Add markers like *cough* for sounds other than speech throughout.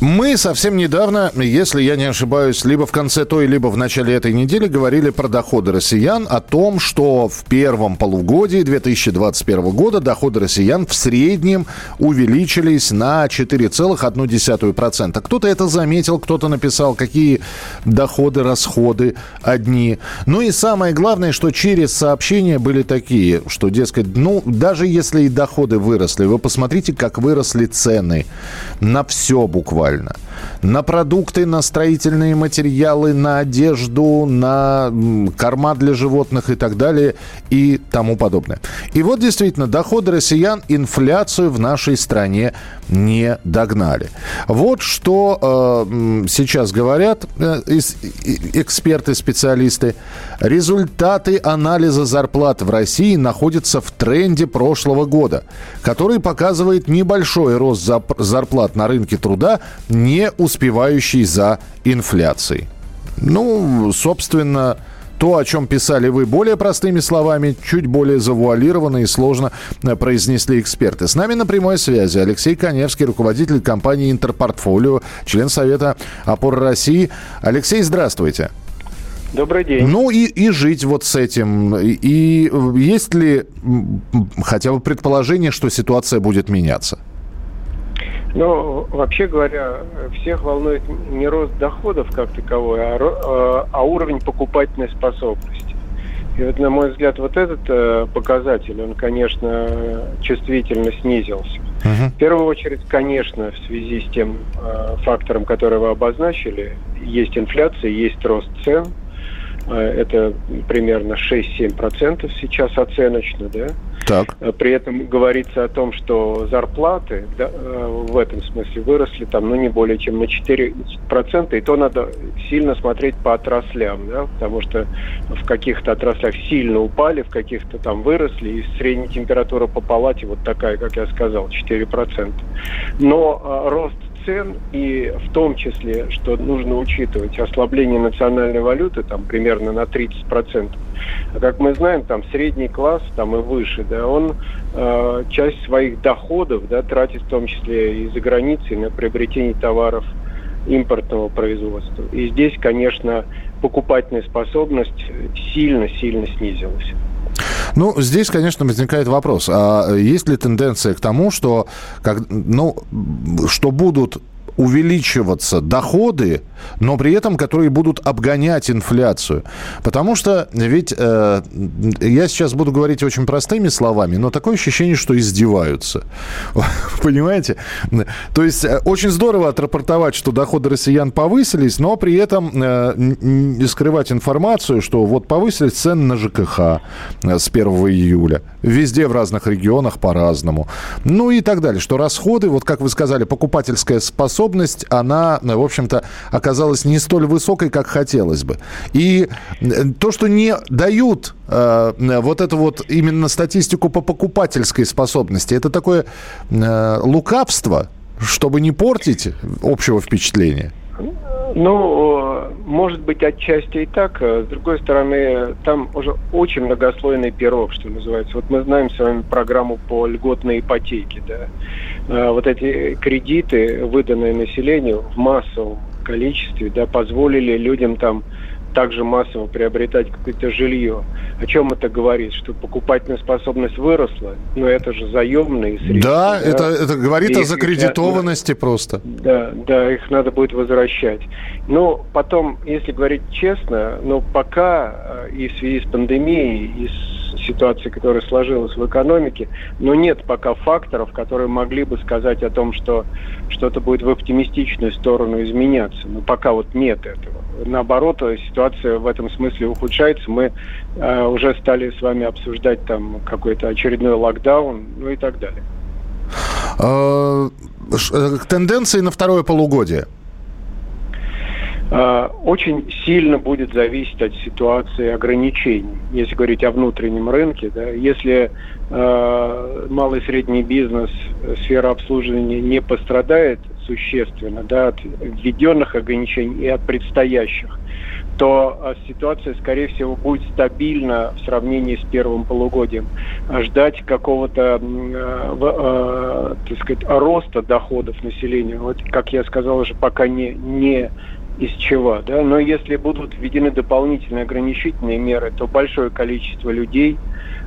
Мы совсем недавно, если я не ошибаюсь, либо в конце той, либо в начале этой недели говорили про доходы россиян, о том, что в первом полугодии 2021 года доходы россиян в среднем увеличились на 4,1%. Кто-то это заметил, кто-то написал, какие доходы, расходы одни. Ну и самое главное, что через сообщения были такие, что, дескать, ну, даже если и доходы выросли, вы посмотрите, как выросли цены на все буквально буквально. На продукты, на строительные материалы, на одежду, на корма для животных и так далее и тому подобное. И вот действительно, доходы россиян инфляцию в нашей стране не догнали. Вот что э, сейчас говорят э, эксперты, специалисты. Результаты анализа зарплат в России находятся в тренде прошлого года, который показывает небольшой рост зарплат на рынке труда не успевающий за инфляцией. Ну, собственно, то, о чем писали вы более простыми словами, чуть более завуалированно и сложно э, произнесли эксперты. С нами на прямой связи Алексей Коневский, руководитель компании «Интерпортфолио», член Совета опор России. Алексей, здравствуйте. Добрый день. Ну и, и жить вот с этим. И есть ли хотя бы предположение, что ситуация будет меняться? Ну, вообще говоря, всех волнует не рост доходов как таковой, а, а, а уровень покупательной способности. И вот, на мой взгляд, вот этот э, показатель, он, конечно, чувствительно снизился. Uh-huh. В первую очередь, конечно, в связи с тем э, фактором, который вы обозначили, есть инфляция, есть рост цен. Э, это примерно 6-7% сейчас оценочно, да? Так. Э, при этом говорится о том, что зарплаты да, э, в этом смысле выросли там, ну, не более чем на 4%, и то надо сильно смотреть по отраслям, да, потому что в каких-то отраслях сильно упали, в каких-то там выросли, и средняя температура по палате вот такая, как я сказал, 4%. Но а, рост цен и в том числе, что нужно учитывать ослабление национальной валюты там примерно на 30%. А как мы знаем, там средний класс там и выше, да, он э, часть своих доходов да, тратит в том числе и за границей на приобретение товаров импортного производства. И здесь, конечно, покупательная способность сильно-сильно снизилась. Ну, здесь, конечно, возникает вопрос, а есть ли тенденция к тому, что, как, ну, что будут увеличиваться доходы, но при этом которые будут обгонять инфляцию. Потому что ведь э, я сейчас буду говорить очень простыми словами, но такое ощущение, что издеваются. *laughs* Понимаете? То есть э, очень здорово отрапортовать, что доходы россиян повысились, но при этом э, скрывать информацию, что вот повысились цены на ЖКХ э, с 1 июля. Везде в разных регионах по-разному. Ну и так далее. Что расходы, вот как вы сказали, покупательская способность способность, она, в общем-то, оказалась не столь высокой, как хотелось бы. И то, что не дают э, вот эту вот именно статистику по покупательской способности, это такое э, лукавство, чтобы не портить общего впечатления. Ну, может быть, отчасти и так. С другой стороны, там уже очень многослойный пирог, что называется. Вот мы знаем с вами программу по льготной ипотеке, да. А, вот эти кредиты, выданные населению в массовом количестве, да, позволили людям там также массово приобретать какое-то жилье. О чем это говорит? Что покупательная способность выросла, но это же заемные средства. Да, да? Это, это говорит и о закредитованности их, просто. Да, да, их надо будет возвращать. Но потом, если говорить честно, но пока э, и в связи с пандемией, и с ситуацией, которая сложилась в экономике, но нет пока факторов, которые могли бы сказать о том, что что-то будет в оптимистичную сторону изменяться. Но пока вот нет этого. Наоборот, ситуация в этом смысле ухудшается. Мы э, уже стали с вами обсуждать там какой-то очередной локдаун, ну и так далее. А, э, тенденции на второе полугодие. Э, очень сильно будет зависеть от ситуации ограничений. Если говорить о внутреннем рынке, да, если э, малый и средний бизнес, сфера обслуживания не пострадает существенно да, от введенных ограничений и от предстоящих, то а, ситуация, скорее всего, будет стабильна в сравнении с первым полугодием. А ждать какого-то, э, э, так сказать, роста доходов населения, вот, как я сказал уже, пока не, не из чего. Да? Но если будут введены дополнительные ограничительные меры, то большое количество людей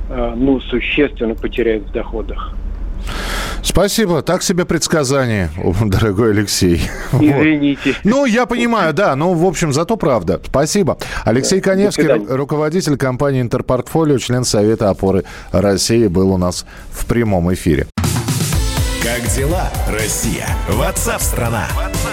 э, ну, существенно потеряет в доходах. Спасибо. Так себе предсказание, *laughs* дорогой Алексей. Извините. Вот. Ну, я понимаю, да. Ну, в общем, зато правда. Спасибо. Алексей да. Коневский, руководитель компании «Интерпортфолио», член Совета опоры России, был у нас в прямом эфире. Как дела, Россия? Ватсап-страна!